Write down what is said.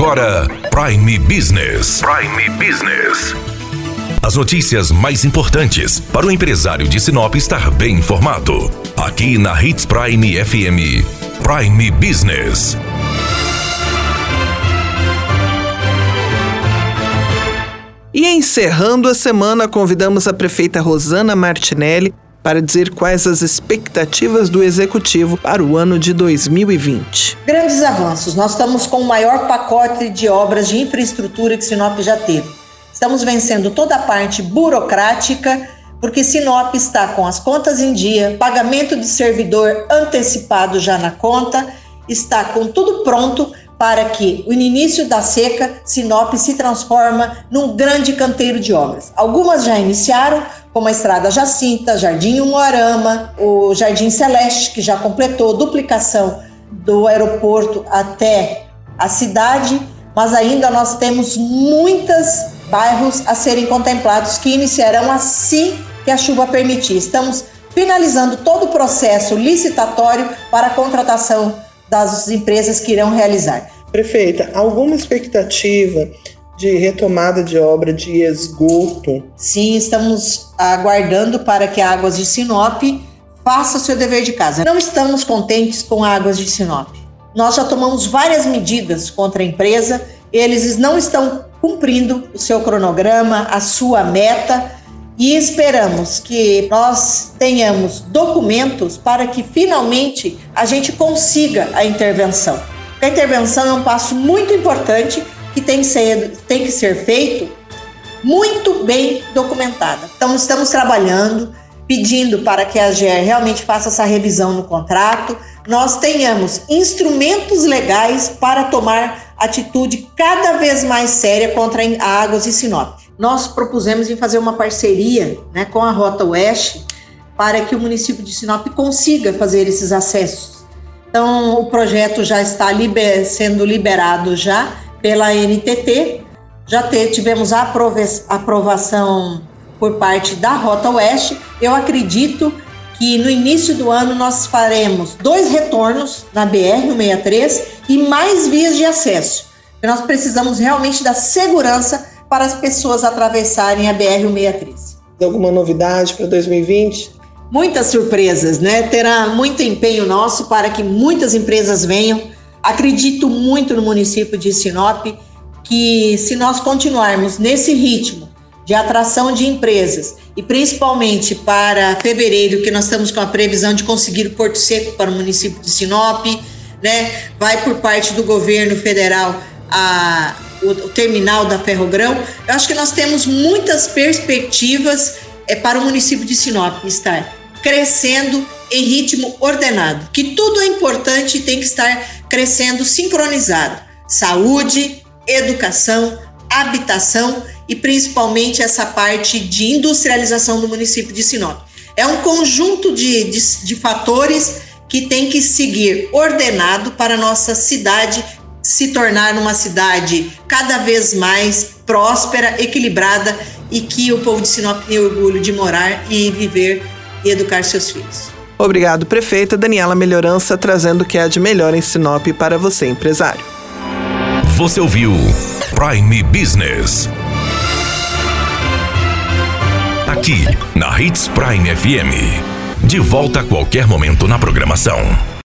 agora Prime Business. Prime Business. As notícias mais importantes para o empresário de Sinop estar bem informado. Aqui na Hits Prime FM. Prime Business. E encerrando a semana, convidamos a prefeita Rosana Martinelli para dizer quais as expectativas do executivo para o ano de 2020. Grandes avanços. Nós estamos com o maior pacote de obras de infraestrutura que Sinop já teve. Estamos vencendo toda a parte burocrática, porque Sinop está com as contas em dia, pagamento de servidor antecipado já na conta, está com tudo pronto para que no início da seca Sinop se transforma num grande canteiro de obras. Algumas já iniciaram, como a Estrada Jacinta, Jardim Umuarama, o Jardim Celeste, que já completou duplicação do aeroporto até a cidade, mas ainda nós temos muitos bairros a serem contemplados que iniciarão assim que a chuva permitir. Estamos finalizando todo o processo licitatório para a contratação das empresas que irão realizar. Prefeita, alguma expectativa de retomada de obra de esgoto? Sim, estamos aguardando para que a Águas de Sinop faça seu dever de casa. Não estamos contentes com a Águas de Sinop. Nós já tomamos várias medidas contra a empresa, eles não estão cumprindo o seu cronograma, a sua meta e esperamos que nós tenhamos documentos para que finalmente a gente consiga a intervenção. A intervenção é um passo muito importante que tem que ser, tem que ser feito muito bem documentada. Então, estamos trabalhando, pedindo para que a GER realmente faça essa revisão no contrato, nós tenhamos instrumentos legais para tomar atitude cada vez mais séria contra a Águas e Sinop nós propusemos em fazer uma parceria né, com a Rota Oeste para que o município de Sinop consiga fazer esses acessos. Então, o projeto já está liber, sendo liberado já pela NTT, já te, tivemos a aprovação por parte da Rota Oeste. Eu acredito que no início do ano nós faremos dois retornos na BR-163 e mais vias de acesso. Nós precisamos realmente da segurança para as pessoas atravessarem a BR-163. Alguma novidade para 2020? Muitas surpresas, né? Terá muito empenho nosso para que muitas empresas venham. Acredito muito no município de Sinop que se nós continuarmos nesse ritmo de atração de empresas e principalmente para fevereiro, que nós estamos com a previsão de conseguir o Porto Seco para o município de Sinop, né? Vai por parte do governo federal a o, o terminal da Ferrogrão, eu acho que nós temos muitas perspectivas é, para o município de Sinop estar crescendo em ritmo ordenado, que tudo é importante e tem que estar crescendo sincronizado. Saúde, educação, habitação e principalmente essa parte de industrialização do município de Sinop. É um conjunto de, de, de fatores que tem que seguir ordenado para nossa cidade se tornar uma cidade cada vez mais próspera, equilibrada e que o povo de Sinop tenha orgulho de morar e viver e educar seus filhos. Obrigado, prefeita Daniela Melhorança, trazendo o que há de melhor em Sinop para você, empresário. Você ouviu Prime Business. Aqui, na Hits Prime FM. De volta a qualquer momento na programação.